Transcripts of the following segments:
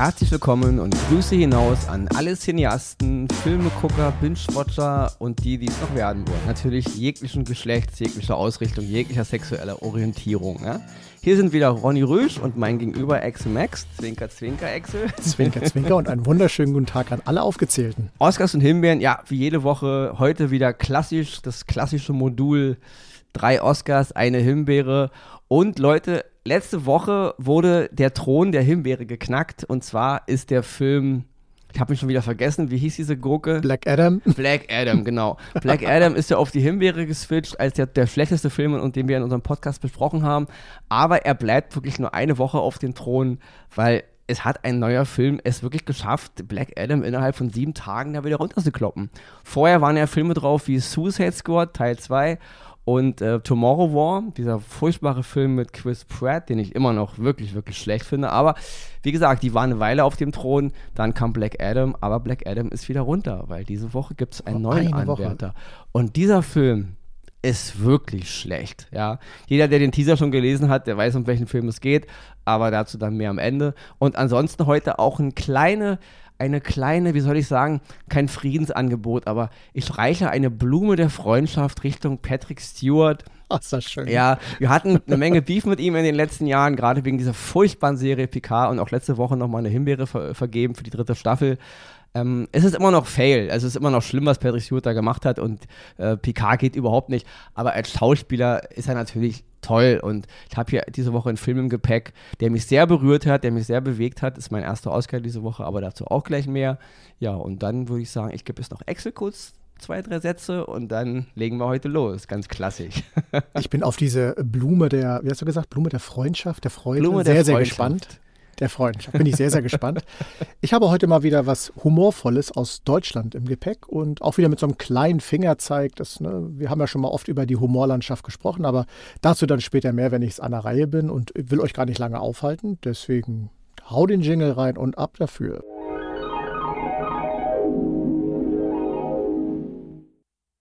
herzlich willkommen und Grüße hinaus an alle Cineasten, Filmegucker, Binge-Watcher und die, die es noch werden wollen. Natürlich jeglichen Geschlechts, jeglicher Ausrichtung, jeglicher sexueller Orientierung. Ja? Hier sind wieder Ronny Rösch und mein Gegenüber Axel Max. Zwinker, zwinker, Axel. Zwinker, zwinker und einen wunderschönen guten Tag an alle Aufgezählten. Oscars und Himbeeren, ja, wie jede Woche heute wieder klassisch, das klassische Modul. Drei Oscars, eine Himbeere. Und Leute, letzte Woche wurde der Thron der Himbeere geknackt. Und zwar ist der Film ich habe mich schon wieder vergessen, wie hieß diese Gurke? Black Adam. Black Adam, genau. Black Adam ist ja auf die Himbeere geswitcht, als der, der schlechteste Film, und den wir in unserem Podcast besprochen haben. Aber er bleibt wirklich nur eine Woche auf dem Thron, weil es hat ein neuer Film es wirklich geschafft, Black Adam innerhalb von sieben Tagen da wieder runterzukloppen. Vorher waren ja Filme drauf wie Suicide Squad Teil 2 und äh, Tomorrow War, dieser furchtbare Film mit Chris Pratt, den ich immer noch wirklich, wirklich schlecht finde. Aber wie gesagt, die waren eine Weile auf dem Thron. Dann kam Black Adam, aber Black Adam ist wieder runter, weil diese Woche gibt es einen oh, neuen Anwärter. Woche. Und dieser Film ist wirklich schlecht. Ja, jeder, der den Teaser schon gelesen hat, der weiß, um welchen Film es geht. Aber dazu dann mehr am Ende. Und ansonsten heute auch ein kleine eine kleine, wie soll ich sagen, kein Friedensangebot, aber ich reiche eine Blume der Freundschaft Richtung Patrick Stewart. Oh, ist das schön. Ja, wir hatten eine Menge Beef mit ihm in den letzten Jahren, gerade wegen dieser furchtbaren Serie Picard und auch letzte Woche nochmal eine Himbeere ver vergeben für die dritte Staffel. Ähm, es ist immer noch Fail, also es ist immer noch schlimm, was Patrick Stewart da gemacht hat und äh, Picard geht überhaupt nicht, aber als Schauspieler ist er natürlich toll und ich habe hier diese Woche einen Film im Gepäck, der mich sehr berührt hat, der mich sehr bewegt hat, das ist mein erster Oscar diese Woche, aber dazu auch gleich mehr. Ja, und dann würde ich sagen, ich gebe jetzt noch Excel kurz zwei, drei Sätze und dann legen wir heute los. Ganz klassisch. ich bin auf diese Blume der, wie hast du gesagt, Blume der Freundschaft, der Freude, Blume sehr, sehr gespannt der Freundschaft. Bin ich sehr, sehr gespannt. Ich habe heute mal wieder was Humorvolles aus Deutschland im Gepäck und auch wieder mit so einem kleinen Fingerzeig. Das, ne, wir haben ja schon mal oft über die Humorlandschaft gesprochen, aber dazu dann später mehr, wenn ich es an der Reihe bin und will euch gar nicht lange aufhalten. Deswegen hau den Jingle rein und ab dafür.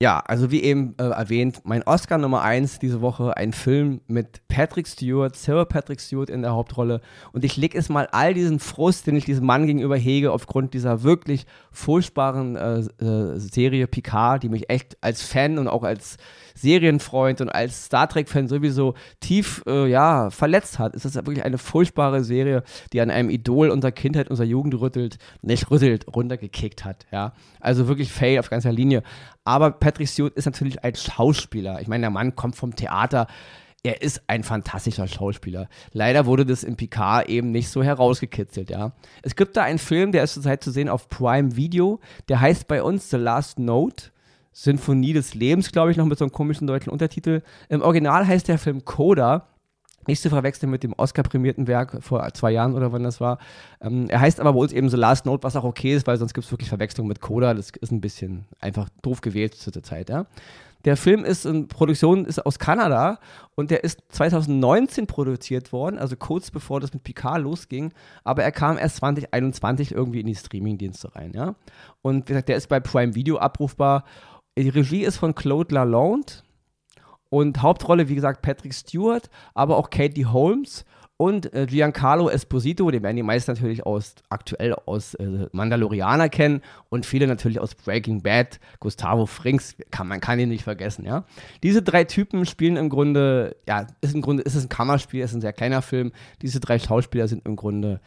Ja, also wie eben äh, erwähnt, mein Oscar Nummer 1 diese Woche, ein Film mit Patrick Stewart, Sir Patrick Stewart in der Hauptrolle. Und ich lege es mal all diesen Frust, den ich diesem Mann gegenüber hege, aufgrund dieser wirklich furchtbaren äh, äh, Serie Picard, die mich echt als Fan und auch als Serienfreund und als Star Trek-Fan sowieso tief äh, ja, verletzt hat. Es ist wirklich eine furchtbare Serie, die an einem Idol unserer Kindheit, unserer Jugend rüttelt, nicht rüttelt, runtergekickt hat. Ja? Also wirklich Fail auf ganzer Linie. Aber Stewart ist natürlich ein Schauspieler. Ich meine, der Mann kommt vom Theater er ist ein fantastischer Schauspieler. Leider wurde das in Picard eben nicht so herausgekitzelt, ja. Es gibt da einen Film, der ist zurzeit zu sehen auf Prime Video, der heißt bei uns The Last Note. Sinfonie des Lebens, glaube ich, noch mit so einem komischen deutschen Untertitel. Im Original heißt der Film Coda. Nicht zu verwechseln mit dem Oscar-prämierten Werk vor zwei Jahren oder wann das war. Ähm, er heißt aber uns eben The Last Note, was auch okay ist, weil sonst gibt es wirklich Verwechslung mit Coda. Das ist ein bisschen einfach doof gewählt zu der Zeit, ja. Der Film ist in Produktion ist aus Kanada und der ist 2019 produziert worden, also kurz bevor das mit Picard losging, aber er kam erst 2021 irgendwie in die Streamingdienste rein, ja. Und wie gesagt, der ist bei Prime Video abrufbar die Regie ist von Claude Lalonde und Hauptrolle, wie gesagt, Patrick Stewart, aber auch Katie Holmes und äh, Giancarlo Esposito, den werden die meisten natürlich aus, aktuell aus äh, Mandalorianer kennen und viele natürlich aus Breaking Bad. Gustavo Frings, kann, man kann ihn nicht vergessen, ja. Diese drei Typen spielen im Grunde, ja, ist im Grunde, ist es ein Kammerspiel, ist ein sehr kleiner Film. Diese drei Schauspieler sind im Grunde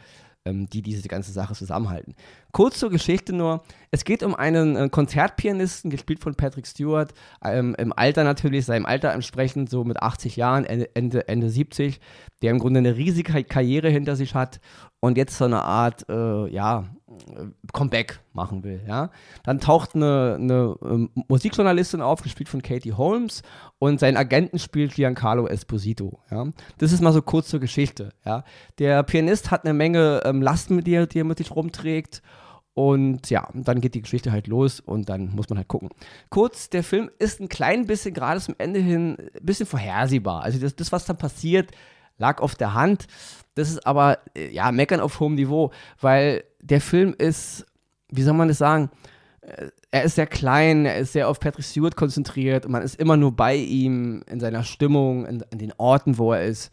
ähm, die diese ganze Sache zusammenhalten. Kurz zur Geschichte nur. Es geht um einen äh, Konzertpianisten, gespielt von Patrick Stewart, ähm, im Alter natürlich, seinem Alter entsprechend, so mit 80 Jahren, Ende, Ende, Ende 70, der im Grunde eine riesige Karriere hinter sich hat und jetzt so eine Art, äh, ja, Comeback machen will, ja. Dann taucht eine, eine ähm, Musikjournalistin auf, gespielt von Katie Holmes, und sein Agenten spielt Giancarlo Esposito, ja. Das ist mal so kurz zur Geschichte, ja. Der Pianist hat eine Menge ähm, Lasten, mit die, die er mit sich rumträgt und ja, dann geht die Geschichte halt los und dann muss man halt gucken. Kurz, der Film ist ein klein bisschen, gerade zum Ende hin, ein bisschen vorhersehbar. Also das, das was dann passiert, lag auf der Hand. Das ist aber, äh, ja, meckern auf hohem Niveau, weil der Film ist, wie soll man das sagen, äh, er ist sehr klein, er ist sehr auf Patrick Stewart konzentriert und man ist immer nur bei ihm, in seiner Stimmung, in, in den Orten, wo er ist.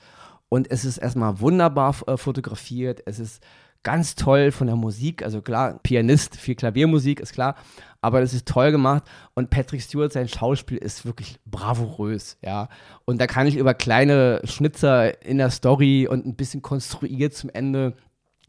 Und es ist erstmal wunderbar äh, fotografiert, es ist ganz toll von der Musik. Also klar, Pianist, viel Klaviermusik, ist klar. Aber das ist toll gemacht. Und Patrick Stewart, sein Schauspiel ist wirklich bravourös, ja. Und da kann ich über kleine Schnitzer in der Story und ein bisschen konstruiert zum Ende,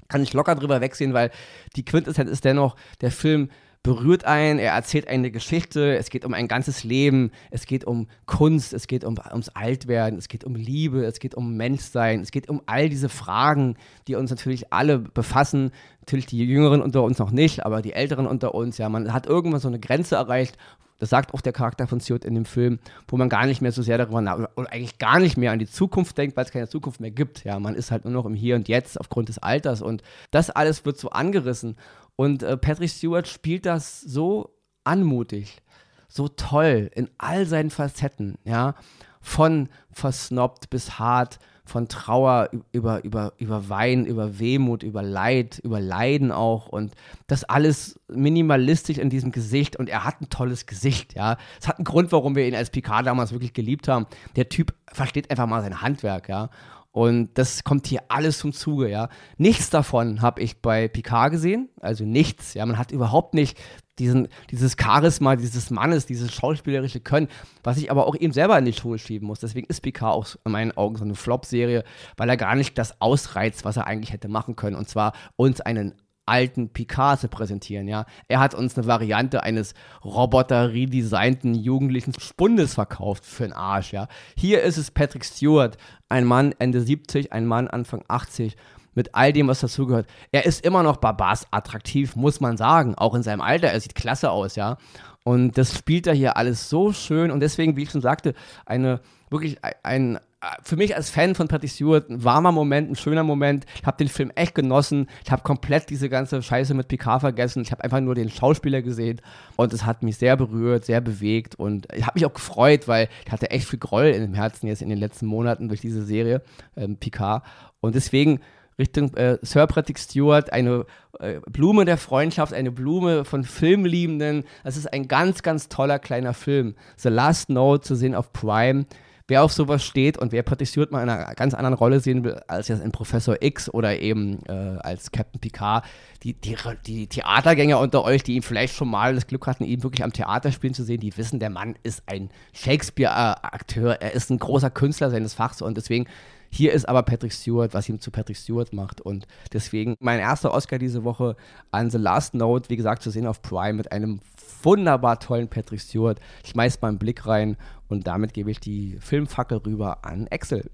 kann ich locker drüber wegsehen, weil die Quintessenz ist dennoch, der Film berührt einen, er erzählt eine Geschichte, es geht um ein ganzes Leben, es geht um Kunst, es geht um, ums Altwerden, es geht um Liebe, es geht um Menschsein, es geht um all diese Fragen, die uns natürlich alle befassen. Natürlich die Jüngeren unter uns noch nicht, aber die Älteren unter uns, ja, man hat irgendwann so eine Grenze erreicht, das sagt auch der Charakter von Stewart in dem Film, wo man gar nicht mehr so sehr darüber nach, oder eigentlich gar nicht mehr an die Zukunft denkt, weil es keine Zukunft mehr gibt. Ja, man ist halt nur noch im Hier und Jetzt aufgrund des Alters und das alles wird so angerissen. Und äh, Patrick Stewart spielt das so anmutig, so toll in all seinen Facetten, ja, von versnobbt bis hart, von Trauer über, über, über Wein, über Wehmut, über Leid, über Leiden auch und das alles minimalistisch in diesem Gesicht und er hat ein tolles Gesicht, ja. Es hat einen Grund, warum wir ihn als Picard damals wirklich geliebt haben. Der Typ versteht einfach mal sein Handwerk, ja. Und das kommt hier alles zum Zuge, ja. Nichts davon habe ich bei Picard gesehen, also nichts, ja. Man hat überhaupt nicht diesen, dieses Charisma dieses Mannes, dieses schauspielerische Können, was ich aber auch ihm selber in die Schuhe schieben muss. Deswegen ist Picard auch in meinen Augen so eine Flop-Serie, weil er gar nicht das ausreizt, was er eigentlich hätte machen können. Und zwar uns einen alten Picard zu präsentieren, ja. Er hat uns eine Variante eines Roboter-redesignten jugendlichen Spundes verkauft für den Arsch, ja. Hier ist es Patrick Stewart, ein Mann Ende 70, ein Mann Anfang 80 mit all dem, was dazugehört. Er ist immer noch Barbars attraktiv, muss man sagen, auch in seinem Alter. Er sieht klasse aus, ja. Und das spielt er hier alles so schön und deswegen, wie ich schon sagte, eine wirklich ein, für mich als Fan von Patrick Stewart ein warmer Moment, ein schöner Moment. Ich habe den Film echt genossen. Ich habe komplett diese ganze Scheiße mit Picard vergessen. Ich habe einfach nur den Schauspieler gesehen und es hat mich sehr berührt, sehr bewegt und ich habe mich auch gefreut, weil ich hatte echt viel Groll in dem Herzen jetzt in den letzten Monaten durch diese Serie ähm, Picard und deswegen Richtung äh, Sir Patrick Stewart, eine äh, Blume der Freundschaft, eine Blume von Filmliebenden. Das ist ein ganz, ganz toller kleiner Film. The Last Note zu sehen auf Prime wer auf sowas steht und wer Patrick Stewart mal in einer ganz anderen Rolle sehen will, als jetzt in Professor X oder eben äh, als Captain Picard, die, die, die Theatergänger unter euch, die ihn vielleicht schon mal das Glück hatten, ihn wirklich am Theater spielen zu sehen, die wissen, der Mann ist ein Shakespeare-Akteur, er ist ein großer Künstler seines Fachs und deswegen hier ist aber Patrick Stewart, was ihm zu Patrick Stewart macht. Und deswegen mein erster Oscar diese Woche an The Last Note, wie gesagt, zu sehen auf Prime mit einem wunderbar tollen Patrick Stewart. Ich schmeiß mal einen Blick rein und damit gebe ich die Filmfackel rüber an Axel.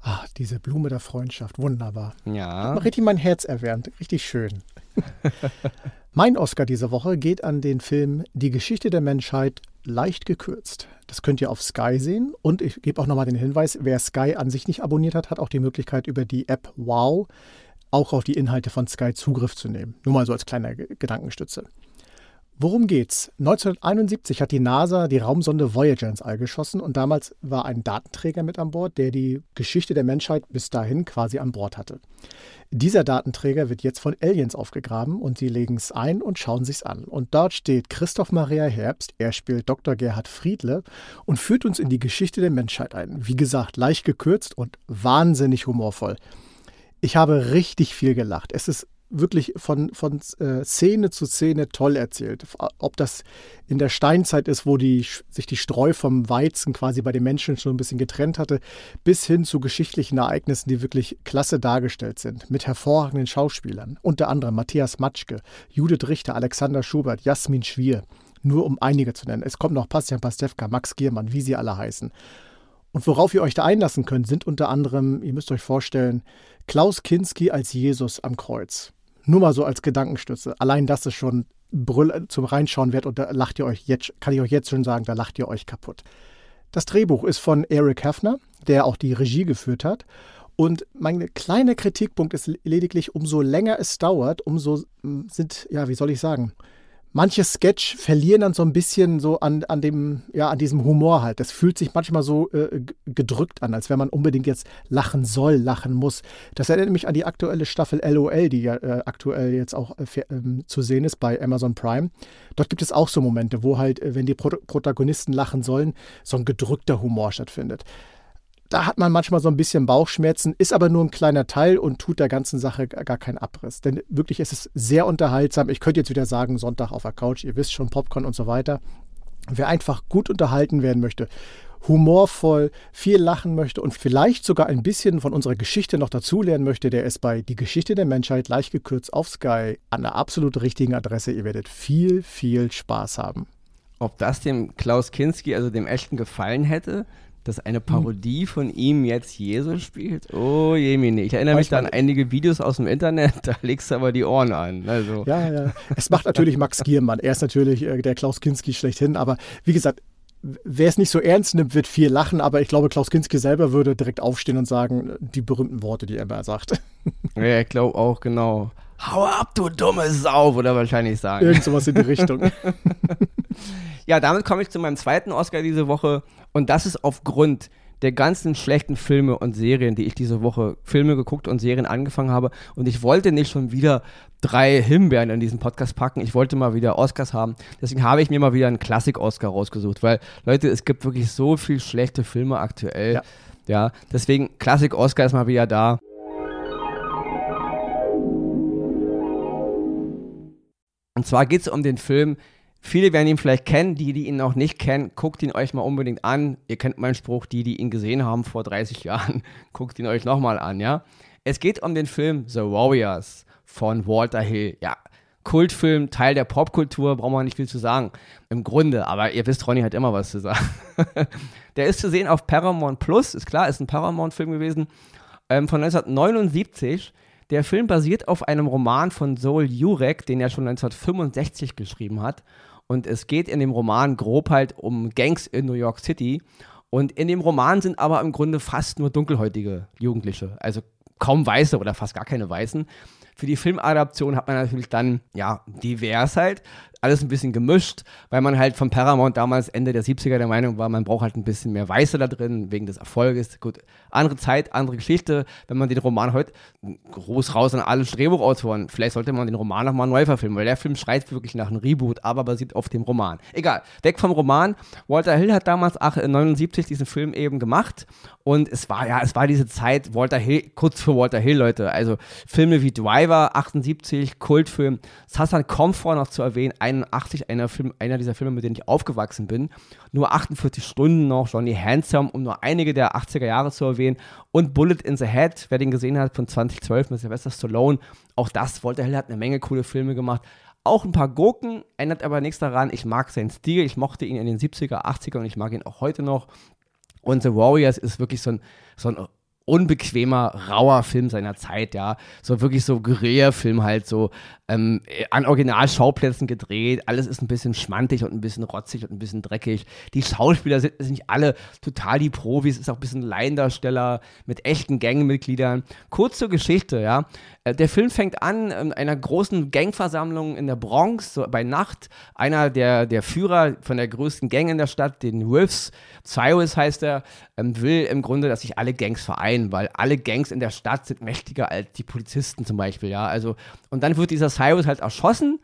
Ah, diese Blume der Freundschaft, wunderbar. Ja. Hat richtig mein Herz erwärmt, richtig schön. mein Oscar diese Woche geht an den Film Die Geschichte der Menschheit leicht gekürzt. Das könnt ihr auf Sky sehen. Und ich gebe auch nochmal den Hinweis, wer Sky an sich nicht abonniert hat, hat auch die Möglichkeit, über die App Wow auch auf die Inhalte von Sky Zugriff zu nehmen. Nur mal so als kleine Gedankenstütze. Worum geht's? 1971 hat die NASA die Raumsonde Voyager ins All geschossen und damals war ein Datenträger mit an Bord, der die Geschichte der Menschheit bis dahin quasi an Bord hatte. Dieser Datenträger wird jetzt von Aliens aufgegraben und sie legen es ein und schauen sich's an. Und dort steht Christoph Maria Herbst, er spielt Dr. Gerhard Friedle und führt uns in die Geschichte der Menschheit ein. Wie gesagt, leicht gekürzt und wahnsinnig humorvoll. Ich habe richtig viel gelacht. Es ist wirklich von, von äh, Szene zu Szene toll erzählt. Ob das in der Steinzeit ist, wo die, sich die Streu vom Weizen quasi bei den Menschen schon ein bisschen getrennt hatte, bis hin zu geschichtlichen Ereignissen, die wirklich klasse dargestellt sind, mit hervorragenden Schauspielern. Unter anderem Matthias Matschke, Judith Richter, Alexander Schubert, Jasmin Schwier, nur um einige zu nennen. Es kommt noch Bastian Pastewka, Max Giermann, wie sie alle heißen. Und worauf ihr euch da einlassen könnt, sind unter anderem, ihr müsst euch vorstellen, Klaus Kinski als Jesus am Kreuz. Nur mal so als Gedankenstütze. Allein das ist schon Brüll zum Reinschauen wert und da lacht ihr euch jetzt, kann ich euch jetzt schon sagen, da lacht ihr euch kaputt. Das Drehbuch ist von Eric Heffner, der auch die Regie geführt hat. Und mein kleiner Kritikpunkt ist lediglich, umso länger es dauert, umso sind, ja, wie soll ich sagen, manche Sketch verlieren dann so ein bisschen so an, an dem, ja, an diesem Humor halt. Das fühlt sich manchmal so äh, gedrückt an, als wenn man unbedingt jetzt lachen soll, lachen muss. Das erinnert mich an die aktuelle Staffel LOL, die ja äh, aktuell jetzt auch äh, ähm, zu sehen ist bei Amazon Prime. Dort gibt es auch so Momente, wo halt, äh, wenn die Pro Protagonisten lachen sollen, so ein gedrückter Humor stattfindet. Da hat man manchmal so ein bisschen Bauchschmerzen, ist aber nur ein kleiner Teil und tut der ganzen Sache gar keinen Abriss. Denn wirklich ist es sehr unterhaltsam. Ich könnte jetzt wieder sagen, Sonntag auf der Couch, ihr wisst schon, Popcorn und so weiter. Wer einfach gut unterhalten werden möchte, humorvoll, viel lachen möchte und vielleicht sogar ein bisschen von unserer Geschichte noch dazulernen möchte, der ist bei Die Geschichte der Menschheit leicht gekürzt auf Sky an der absolut richtigen Adresse. Ihr werdet viel, viel Spaß haben. Ob das dem Klaus Kinski, also dem echten, gefallen hätte? Dass eine Parodie von ihm jetzt Jesus spielt? Oh Jemine, ich erinnere mich da an einige Videos aus dem Internet, da legst du aber die Ohren an. Also. Ja, ja. Es macht natürlich Max Giermann. Er ist natürlich äh, der Klaus Kinski schlechthin, aber wie gesagt, wer es nicht so ernst nimmt, wird viel lachen, aber ich glaube, Klaus Kinski selber würde direkt aufstehen und sagen, die berühmten Worte, die er immer sagt. Ja, ich glaube auch, genau. Hau ab, du dumme Sau, würde er wahrscheinlich sagen. Irgend sowas in die Richtung. ja, damit komme ich zu meinem zweiten Oscar diese Woche und das ist aufgrund der ganzen schlechten Filme und Serien, die ich diese Woche Filme geguckt und Serien angefangen habe. Und ich wollte nicht schon wieder drei Himbeeren in diesen Podcast packen. Ich wollte mal wieder Oscars haben. Deswegen habe ich mir mal wieder einen Klassik-Oscar rausgesucht, weil, Leute, es gibt wirklich so viel schlechte Filme aktuell. Ja. ja deswegen Klassik-Oscar ist mal wieder da. Und zwar geht es um den Film Viele werden ihn vielleicht kennen, die, die ihn noch nicht kennen, guckt ihn euch mal unbedingt an. Ihr kennt meinen Spruch, die, die ihn gesehen haben vor 30 Jahren, guckt ihn euch nochmal an, ja. Es geht um den Film The Warriors von Walter Hill. Ja, Kultfilm, Teil der Popkultur, brauchen wir nicht viel zu sagen. Im Grunde, aber ihr wisst, Ronny hat immer was zu sagen. der ist zu sehen auf Paramount Plus, ist klar, ist ein Paramount-Film gewesen, ähm, von 1979. Der Film basiert auf einem Roman von Sol Jurek, den er schon 1965 geschrieben hat. Und es geht in dem Roman grob halt um Gangs in New York City. Und in dem Roman sind aber im Grunde fast nur dunkelhäutige Jugendliche. Also kaum Weiße oder fast gar keine Weißen. Für die Filmadaption hat man natürlich dann, ja, divers halt alles ein bisschen gemischt, weil man halt von Paramount damals Ende der 70er der Meinung war, man braucht halt ein bisschen mehr Weiße da drin, wegen des Erfolges. Gut, andere Zeit, andere Geschichte. Wenn man den Roman heute groß raus an alle Drehbuchautoren, vielleicht sollte man den Roman nochmal neu verfilmen, weil der Film schreit wirklich nach einem Reboot, aber basiert auf dem Roman. Egal, weg vom Roman. Walter Hill hat damals 79 diesen Film eben gemacht und es war ja, es war diese Zeit, Walter Hill, kurz für Walter Hill, Leute, also Filme wie Driver, 78, Kultfilm, Sassan Comfort noch zu erwähnen, ein 81, einer, Film, einer dieser Filme, mit denen ich aufgewachsen bin. Nur 48 Stunden noch, Johnny Handsome, um nur einige der 80er Jahre zu erwähnen. Und Bullet in the Head, wer den gesehen hat, von 2012 mit Sylvester Stallone. Auch das, Walter Hill hat eine Menge coole Filme gemacht. Auch ein paar Gurken, ändert aber nichts daran. Ich mag seinen Stil, ich mochte ihn in den 70er, 80er und ich mag ihn auch heute noch. Und The Warriors ist wirklich so ein, so ein unbequemer, rauer Film seiner Zeit, ja. So wirklich so Guerilla-Film halt, so ähm, an Originalschauplätzen gedreht. Alles ist ein bisschen schmantig und ein bisschen rotzig und ein bisschen dreckig. Die Schauspieler sind, sind nicht alle total die Profis, ist auch ein bisschen Laiendarsteller mit echten Gangmitgliedern. Kurz zur Geschichte, ja. Äh, der Film fängt an in einer großen Gangversammlung in der Bronx, so bei Nacht. Einer der, der Führer von der größten Gang in der Stadt, den Wolves, Cyrus heißt er, ähm, will im Grunde, dass sich alle Gangs vereinen, weil alle Gangs in der Stadt sind mächtiger als die Polizisten zum Beispiel, ja. Also, und dann wird dieser Cyrus halt erschossen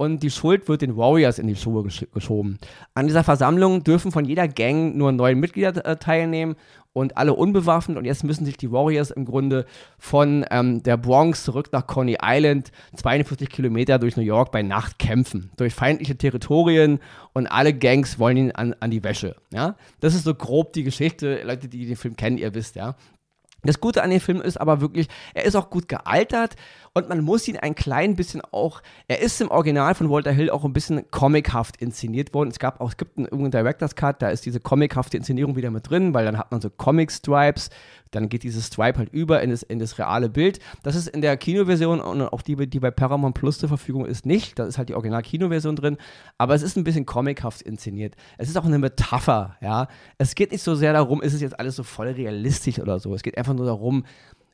und die Schuld wird den Warriors in die Schuhe gesch geschoben. An dieser Versammlung dürfen von jeder Gang nur neun Mitglieder äh, teilnehmen und alle unbewaffnet. Und jetzt müssen sich die Warriors im Grunde von ähm, der Bronx zurück nach Coney Island, 42 Kilometer durch New York bei Nacht kämpfen. Durch feindliche Territorien und alle Gangs wollen ihn an, an die Wäsche. Ja? Das ist so grob die Geschichte. Leute, die den Film kennen, ihr wisst, ja. Das Gute an dem Film ist aber wirklich, er ist auch gut gealtert und man muss ihn ein klein bisschen auch, er ist im Original von Walter Hill auch ein bisschen comichaft inszeniert worden. Es gab auch, es gibt einen, einen Director's Cut, da ist diese comichafte Inszenierung wieder mit drin, weil dann hat man so Comic-Stripes, dann geht dieses Stripe halt über in das, in das reale Bild. Das ist in der Kinoversion und auch die, die bei Paramount Plus zur Verfügung ist, nicht. Da ist halt die Original-Kinoversion drin, aber es ist ein bisschen comichaft inszeniert. Es ist auch eine Metapher, ja. Es geht nicht so sehr darum, ist es jetzt alles so voll realistisch oder so. Es geht einfach nur darum,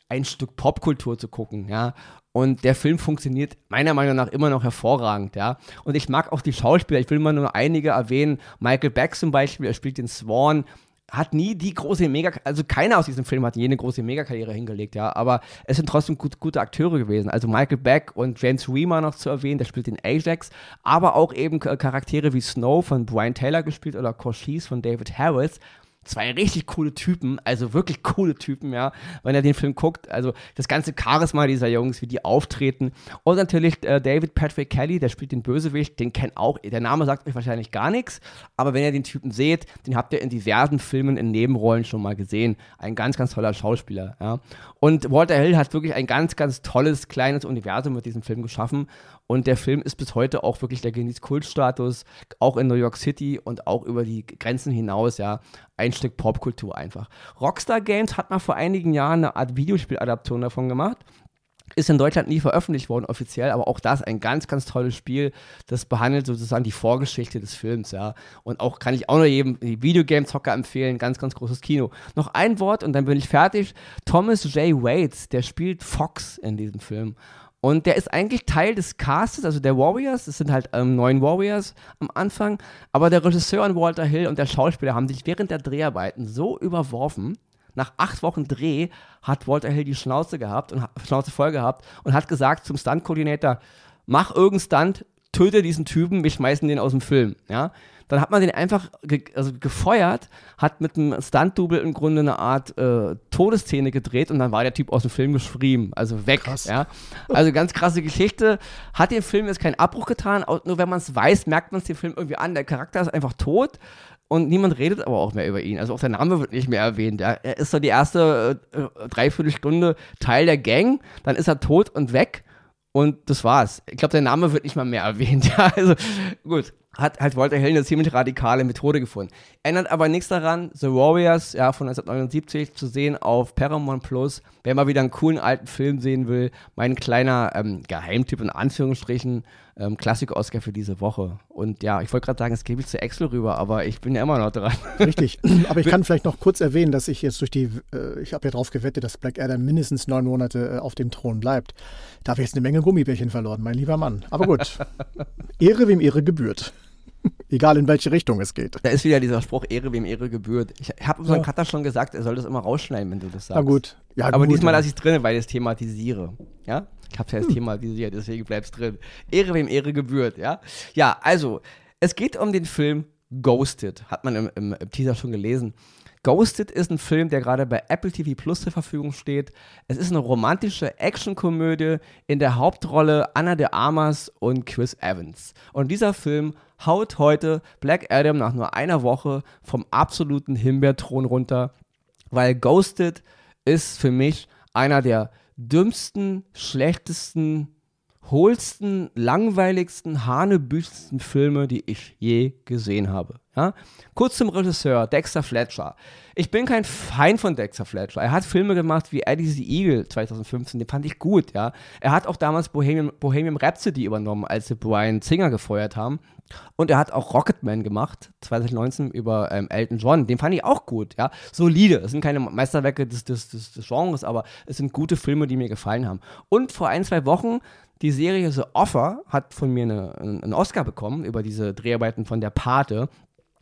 ein Stück Popkultur zu gucken, ja. Und der Film funktioniert meiner Meinung nach immer noch hervorragend, ja. Und ich mag auch die Schauspieler. Ich will mal nur einige erwähnen. Michael Beck zum Beispiel, er spielt den Swan hat nie die große Mega, also keiner aus diesem Film hat jene große Megakarriere hingelegt, ja, aber es sind trotzdem gut, gute Akteure gewesen. Also Michael Beck und James Reamer noch zu erwähnen, der spielt den Ajax, aber auch eben Charaktere wie Snow von Brian Taylor gespielt oder Cochise von David Harris zwei richtig coole Typen, also wirklich coole Typen, ja, wenn er den Film guckt. Also das ganze Charisma dieser Jungs, wie die auftreten. Und natürlich äh, David Patrick Kelly, der spielt den Bösewicht, den kennt auch, der Name sagt euch wahrscheinlich gar nichts, aber wenn ihr den Typen seht, den habt ihr in diversen Filmen in Nebenrollen schon mal gesehen. Ein ganz, ganz toller Schauspieler, ja. Und Walter Hill hat wirklich ein ganz, ganz tolles, kleines Universum mit diesem Film geschaffen. Und der Film ist bis heute auch wirklich, der genießt Kultstatus, auch in New York City und auch über die Grenzen hinaus, ja, ein Stück Popkultur einfach. Rockstar Games hat mal vor einigen Jahren eine Art Videospieladaption davon gemacht. Ist in Deutschland nie veröffentlicht worden offiziell, aber auch das ein ganz, ganz tolles Spiel. Das behandelt sozusagen die Vorgeschichte des Films, ja. Und auch kann ich auch nur jedem Videogame-Zocker empfehlen, ganz, ganz großes Kino. Noch ein Wort und dann bin ich fertig. Thomas J. Waits, der spielt Fox in diesem Film. Und der ist eigentlich Teil des Castes, also der Warriors. Es sind halt ähm, neun Warriors am Anfang. Aber der Regisseur und Walter Hill und der Schauspieler haben sich während der Dreharbeiten so überworfen. Nach acht Wochen Dreh hat Walter Hill die Schnauze gehabt und Schnauze voll gehabt und hat gesagt zum Stunt-Koordinator: Mach irgendeinen Stunt, töte diesen Typen, wir schmeißen den aus dem Film. Ja? Dann hat man den einfach ge also gefeuert, hat mit einem Stunt-Double im Grunde eine Art äh, Todesszene gedreht und dann war der Typ aus dem Film geschrieben, also weg. Krass. Ja? Also ganz krasse Geschichte. Hat dem Film jetzt keinen Abbruch getan, nur wenn man es weiß, merkt man es dem Film irgendwie an. Der Charakter ist einfach tot und niemand redet aber auch mehr über ihn. Also auch sein Name wird nicht mehr erwähnt. Er ist so die erste äh Dreiviertelstunde Teil der Gang, dann ist er tot und weg und das war's. Ich glaube, sein Name wird nicht mal mehr erwähnt. Ja, also gut hat halt Walter Hill eine ziemlich radikale Methode gefunden. Ändert aber nichts daran, The Warriors, ja, von 1979 zu sehen auf Paramount Plus. Wer mal wieder einen coolen alten Film sehen will, mein kleiner ähm, Geheimtipp in Anführungsstrichen, ähm, Klassik-Oscar für diese Woche. Und ja, ich wollte gerade sagen, es gebe ich zu Excel rüber, aber ich bin ja immer noch dran. Richtig. Aber ich kann vielleicht noch kurz erwähnen, dass ich jetzt durch die, äh, ich habe ja darauf gewettet, dass Black Adam mindestens neun Monate äh, auf dem Thron bleibt. Da habe ich jetzt eine Menge Gummibärchen verloren, mein lieber Mann. Aber gut. Ehre, wem Ehre gebührt. Egal in welche Richtung es geht. Da ist wieder dieser Spruch, Ehre wem Ehre gebührt. Ich habe unserem ja. Cutter schon gesagt, er soll das immer rausschneiden, wenn du das sagst. Na gut. Ja, Aber gut, diesmal ja. lasse ich es drin, weil ich es thematisiere. Ja? Ich habe es ja jetzt hm. thematisiert, deswegen bleibt es drin. Ehre wem Ehre gebührt, ja? Ja, also, es geht um den Film Ghosted. Hat man im, im, im Teaser schon gelesen. Ghosted ist ein Film, der gerade bei Apple TV Plus zur Verfügung steht. Es ist eine romantische Actionkomödie in der Hauptrolle Anna de Armas und Chris Evans. Und dieser Film haut heute Black Adam nach nur einer Woche vom absoluten Himbeerthron runter, weil Ghosted ist für mich einer der dümmsten, schlechtesten, hohlsten, langweiligsten, hanebüchsten Filme, die ich je gesehen habe. Ja? Kurz zum Regisseur, Dexter Fletcher. Ich bin kein Feind von Dexter Fletcher. Er hat Filme gemacht wie Eddie the Eagle 2015, den fand ich gut, ja. Er hat auch damals Bohemian, Bohemian Rhapsody übernommen, als sie Brian Singer gefeuert haben. Und er hat auch Rocketman gemacht, 2019 über ähm, Elton John. Den fand ich auch gut, ja. Solide. Es sind keine Meisterwerke des, des, des, des Genres, aber es sind gute Filme, die mir gefallen haben. Und vor ein, zwei Wochen die Serie The Offer hat von mir eine, einen Oscar bekommen über diese Dreharbeiten von der Pate.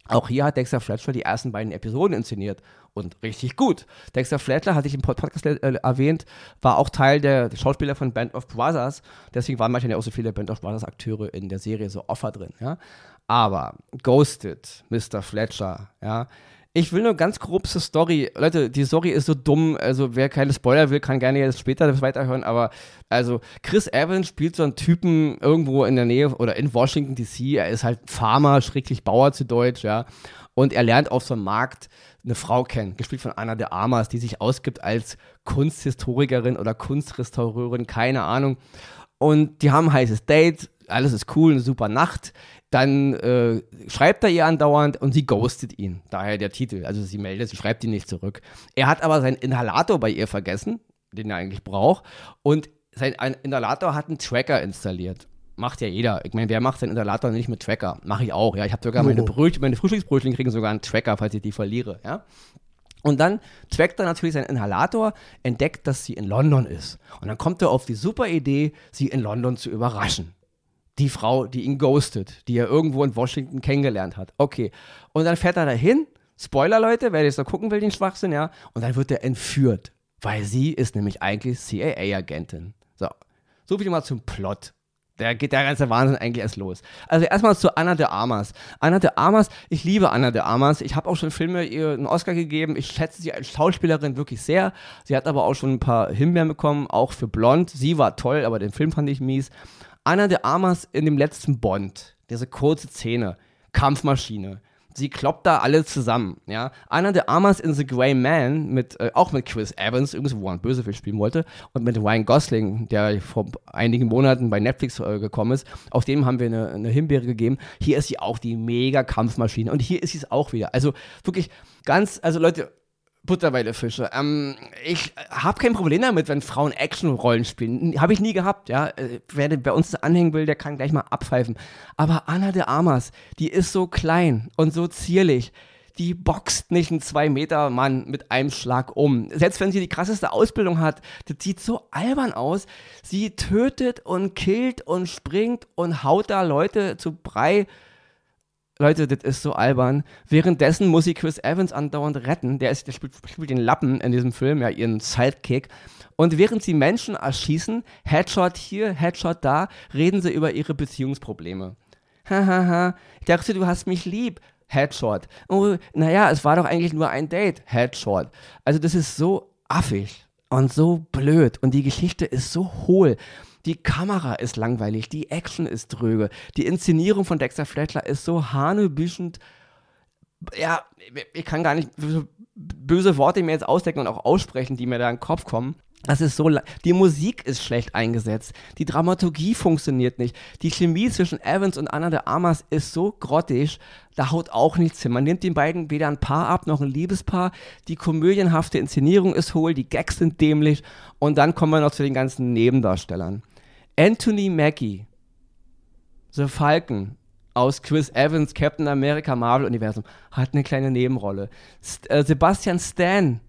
Auch hier hat Dexter Fletcher die ersten beiden Episoden inszeniert und richtig gut. Dexter Fletcher, hatte ich im Podcast äh, erwähnt, war auch Teil der, der, Schauspieler von Band of Brothers. Deswegen waren manchmal ja auch so viele Band of Brothers Akteure in der Serie so Offer drin. Ja? Aber Ghosted, Mr. Fletcher, ja, ich will nur ganz grob zur Story. Leute, die Story ist so dumm. Also, wer keine Spoiler will, kann gerne jetzt später weiterhören. Aber, also, Chris Evans spielt so einen Typen irgendwo in der Nähe oder in Washington DC. Er ist halt Farmer, schrecklich Bauer zu Deutsch, ja. Und er lernt auf so einem Markt eine Frau kennen, gespielt von Anna de Armas, die sich ausgibt als Kunsthistorikerin oder Kunstrestaureurin, keine Ahnung. Und die haben ein heißes Date, alles ist cool, eine super Nacht. Dann äh, schreibt er ihr andauernd und sie ghostet ihn. Daher der Titel. Also sie meldet, sie schreibt ihn nicht zurück. Er hat aber seinen Inhalator bei ihr vergessen, den er eigentlich braucht. Und sein Inhalator hat einen Tracker installiert. Macht ja jeder. Ich meine, wer macht seinen Inhalator nicht mit Tracker? Mache ich auch, ja. Ich habe sogar meine Brötchen, meine Frühstücksbrötchen kriegen sogar einen Tracker, falls ich die verliere, ja. Und dann trackt er natürlich seinen Inhalator, entdeckt, dass sie in London ist. Und dann kommt er auf die super Idee, sie in London zu überraschen die Frau, die ihn ghostet, die er irgendwo in Washington kennengelernt hat. Okay. Und dann fährt er dahin. Spoiler, Leute, wer jetzt noch gucken will, den Schwachsinn, ja. Und dann wird er entführt, weil sie ist nämlich eigentlich CIA-Agentin. So. So viel mal zum Plot. Da geht der ganze Wahnsinn eigentlich erst los. Also erstmal zu Anna de Armas. Anna de Armas, ich liebe Anna de Armas. Ich habe auch schon Filme ihr einen Oscar gegeben. Ich schätze sie als Schauspielerin wirklich sehr. Sie hat aber auch schon ein paar Himbeeren bekommen, auch für Blond. Sie war toll, aber den Film fand ich mies. Anna de Armas in dem letzten Bond, diese kurze Szene, Kampfmaschine sie kloppt da alle zusammen, ja. Einer der Amas in The Grey Man, mit, äh, auch mit Chris Evans, übrigens, wo er Bösewicht spielen wollte, und mit Ryan Gosling, der vor einigen Monaten bei Netflix äh, gekommen ist, auf dem haben wir eine, eine Himbeere gegeben. Hier ist sie auch die mega Kampfmaschine und hier ist sie es auch wieder. Also wirklich ganz, also Leute, Butterweile-Fische. Ähm, ich habe kein Problem damit, wenn Frauen Action-Rollen spielen. Habe ich nie gehabt, ja. Äh, wer bei uns anhängen will, der kann gleich mal abpfeifen. Aber Anna de Armas, die ist so klein und so zierlich. Die boxt nicht einen 2-Meter-Mann mit einem Schlag um. Selbst wenn sie die krasseste Ausbildung hat, das sieht so albern aus. Sie tötet und killt und springt und haut da Leute zu Brei Leute, das ist so albern. Währenddessen muss sie Chris Evans andauernd retten. Der, ist, der spielt, spielt den Lappen in diesem Film, ja, ihren Sidekick. Und während sie Menschen erschießen, Headshot hier, Headshot da, reden sie über ihre Beziehungsprobleme. Hahaha, ich dachte, du hast mich lieb. Headshot. Oh, naja, es war doch eigentlich nur ein Date. Headshot. Also das ist so affig und so blöd und die Geschichte ist so hohl. Die Kamera ist langweilig, die Action ist dröge, die Inszenierung von Dexter Fletcher ist so hanebüchend. Ja, ich kann gar nicht böse Worte mir jetzt ausdenken und auch aussprechen, die mir da in den Kopf kommen. Das ist so, die Musik ist schlecht eingesetzt, die Dramaturgie funktioniert nicht, die Chemie zwischen Evans und Anna de Armas ist so grottig, da haut auch nichts hin. Man nimmt den beiden weder ein Paar ab noch ein Liebespaar, die komödienhafte Inszenierung ist hohl, die Gags sind dämlich und dann kommen wir noch zu den ganzen Nebendarstellern. Anthony Mackie, The Falcon aus Chris Evans Captain America Marvel Universum, hat eine kleine Nebenrolle. St äh, Sebastian Stan,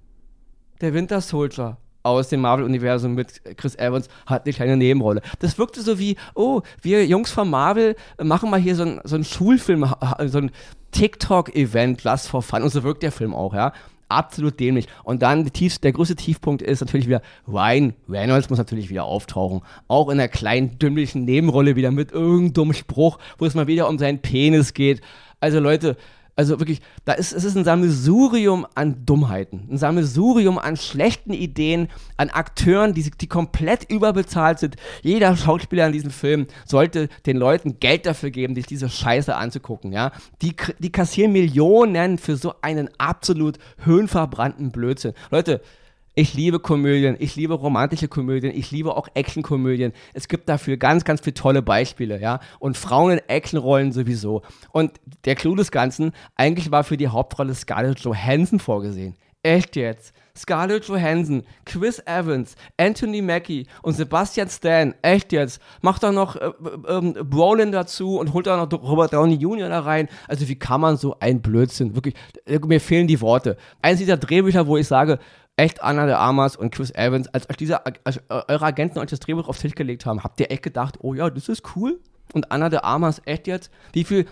der Winter Soldier aus dem Marvel-Universum mit Chris Evans hat eine kleine Nebenrolle. Das wirkte so wie, oh, wir Jungs von Marvel machen mal hier so ein, so Schulfilm, so ein TikTok-Event, Last for Fun. Und so wirkt der Film auch, ja absolut dämlich. Und dann tief, der größte Tiefpunkt ist natürlich wieder, Ryan Reynolds muss natürlich wieder auftauchen. Auch in einer kleinen, dümmlichen Nebenrolle wieder mit irgendeinem Spruch, wo es mal wieder um seinen Penis geht. Also Leute, also wirklich, da ist, es ist ein Sammelsurium an Dummheiten, ein Sammelsurium an schlechten Ideen, an Akteuren, die, die komplett überbezahlt sind. Jeder Schauspieler in diesem Film sollte den Leuten Geld dafür geben, sich diese Scheiße anzugucken, ja. Die, die kassieren Millionen für so einen absolut höhenverbrannten Blödsinn. Leute, ich liebe Komödien, ich liebe romantische Komödien, ich liebe auch Actionkomödien. Es gibt dafür ganz, ganz viele tolle Beispiele, ja. Und Frauen in Actionrollen sowieso. Und der Clou des Ganzen, eigentlich war für die Hauptrolle Scarlett Johansson vorgesehen. Echt jetzt? Scarlett Johansson, Chris Evans, Anthony Mackie und Sebastian Stan, echt jetzt, macht da noch äh, äh, Brolin dazu und holt da noch Robert Downey Jr. da rein. Also wie kann man so ein Blödsinn, wirklich, äh, mir fehlen die Worte. Eins dieser Drehbücher, wo ich sage, echt Anna de Armas und Chris Evans, als, als, diese, als eure Agenten euch das Drehbuch aufs Tisch gelegt haben, habt ihr echt gedacht, oh ja, das ist cool? Und Anna de Armas, echt jetzt? Wie viel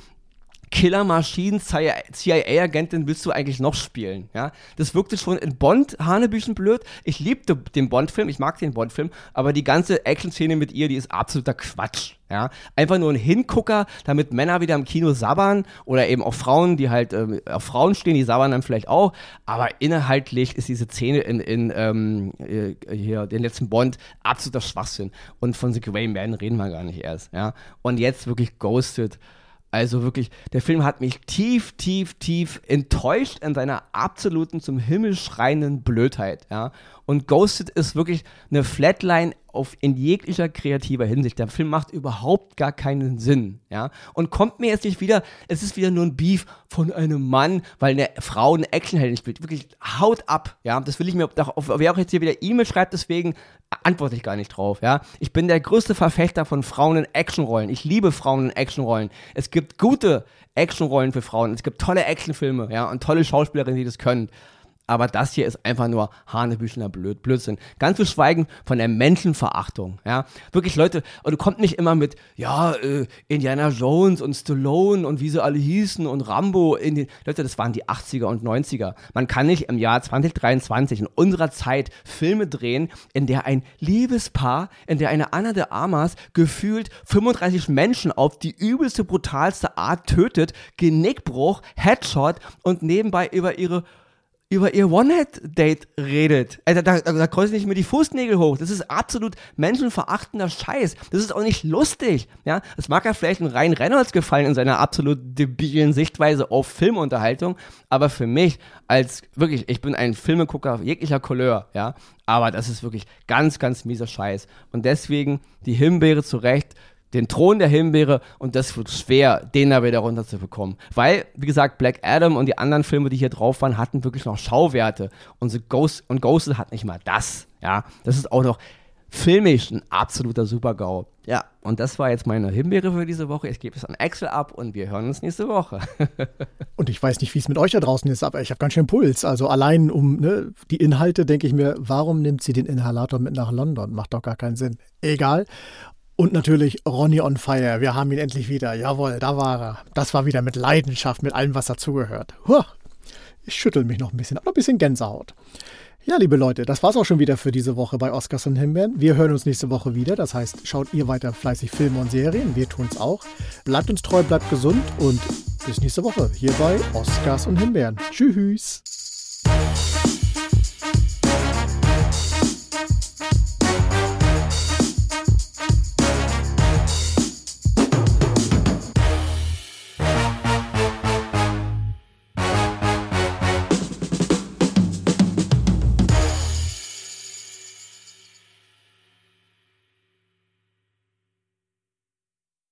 Killermaschinen, CIA-Agentin willst du eigentlich noch spielen? Ja? Das wirkte schon in Bond Hanebüchen blöd. Ich liebte den Bond-Film, ich mag den Bond-Film, aber die ganze Action-Szene mit ihr, die ist absoluter Quatsch. Ja? Einfach nur ein Hingucker, damit Männer wieder im Kino sabbern oder eben auch Frauen, die halt äh, auf Frauen stehen, die sabbern dann vielleicht auch. Aber inhaltlich ist diese Szene in, in ähm, äh, hier, den letzten Bond absoluter Schwachsinn. Und von The Grey Man reden wir gar nicht erst. Ja? Und jetzt wirklich Ghosted. Also wirklich, der Film hat mich tief, tief, tief enttäuscht in seiner absoluten zum Himmel schreienden Blödheit. Ja? Und Ghosted ist wirklich eine Flatline auf, in jeglicher kreativer Hinsicht. Der Film macht überhaupt gar keinen Sinn, ja. Und kommt mir jetzt nicht wieder, es ist wieder nur ein Beef von einem Mann, weil eine Frau eine Actionheldin spielt. Wirklich, haut ab, ja. Das will ich mir, wer auch jetzt hier wieder E-Mail schreibt, deswegen antworte ich gar nicht drauf, ja. Ich bin der größte Verfechter von Frauen in Actionrollen. Ich liebe Frauen in Actionrollen. Es gibt gute Actionrollen für Frauen. Es gibt tolle Actionfilme, ja, und tolle Schauspielerinnen, die das können. Aber das hier ist einfach nur Hanebüchener Blöd, Blödsinn. Ganz zu schweigen von der Menschenverachtung. Ja? Wirklich, Leute, und du kommt nicht immer mit, ja, äh, Indiana Jones und Stallone und wie sie alle hießen und Rambo. In den, Leute, das waren die 80er und 90er. Man kann nicht im Jahr 2023 in unserer Zeit Filme drehen, in der ein Liebespaar, in der eine Anna de Armas gefühlt 35 Menschen auf die übelste, brutalste Art tötet, Genickbruch, Headshot und nebenbei über ihre über ihr One-Head-Date redet. Also da, da, da kreuze ich mir die Fußnägel hoch. Das ist absolut menschenverachtender Scheiß. Das ist auch nicht lustig. Ja, es mag ja vielleicht ein Ryan Reynolds gefallen in seiner absolut debilen Sichtweise auf Filmunterhaltung, aber für mich als wirklich, ich bin ein Filmegucker jeglicher Couleur, ja, aber das ist wirklich ganz, ganz mieser Scheiß. Und deswegen die Himbeere zu Recht den Thron der Himbeere und das wird schwer, den da wieder runterzubekommen. Weil, wie gesagt, Black Adam und die anderen Filme, die hier drauf waren, hatten wirklich noch Schauwerte und, so Ghost, und Ghosted hat nicht mal das. Ja, das ist auch noch filmisch ein absoluter Super-GAU. Ja, und das war jetzt meine Himbeere für diese Woche. Ich gebe es an Excel ab und wir hören uns nächste Woche. und ich weiß nicht, wie es mit euch da draußen ist, aber ich habe ganz schön Puls. Also allein um ne, die Inhalte denke ich mir, warum nimmt sie den Inhalator mit nach London? Macht doch gar keinen Sinn. Egal. Und natürlich Ronny on Fire. Wir haben ihn endlich wieder. Jawohl, da war er. Das war wieder mit Leidenschaft, mit allem, was dazugehört. Ich schüttel mich noch ein bisschen, aber ein bisschen Gänsehaut. Ja, liebe Leute, das war's auch schon wieder für diese Woche bei Oscars und Himbeeren. Wir hören uns nächste Woche wieder. Das heißt, schaut ihr weiter fleißig Filme und Serien. Wir tun's auch. Bleibt uns treu, bleibt gesund und bis nächste Woche hier bei Oscars und Himbeeren. Tschüss.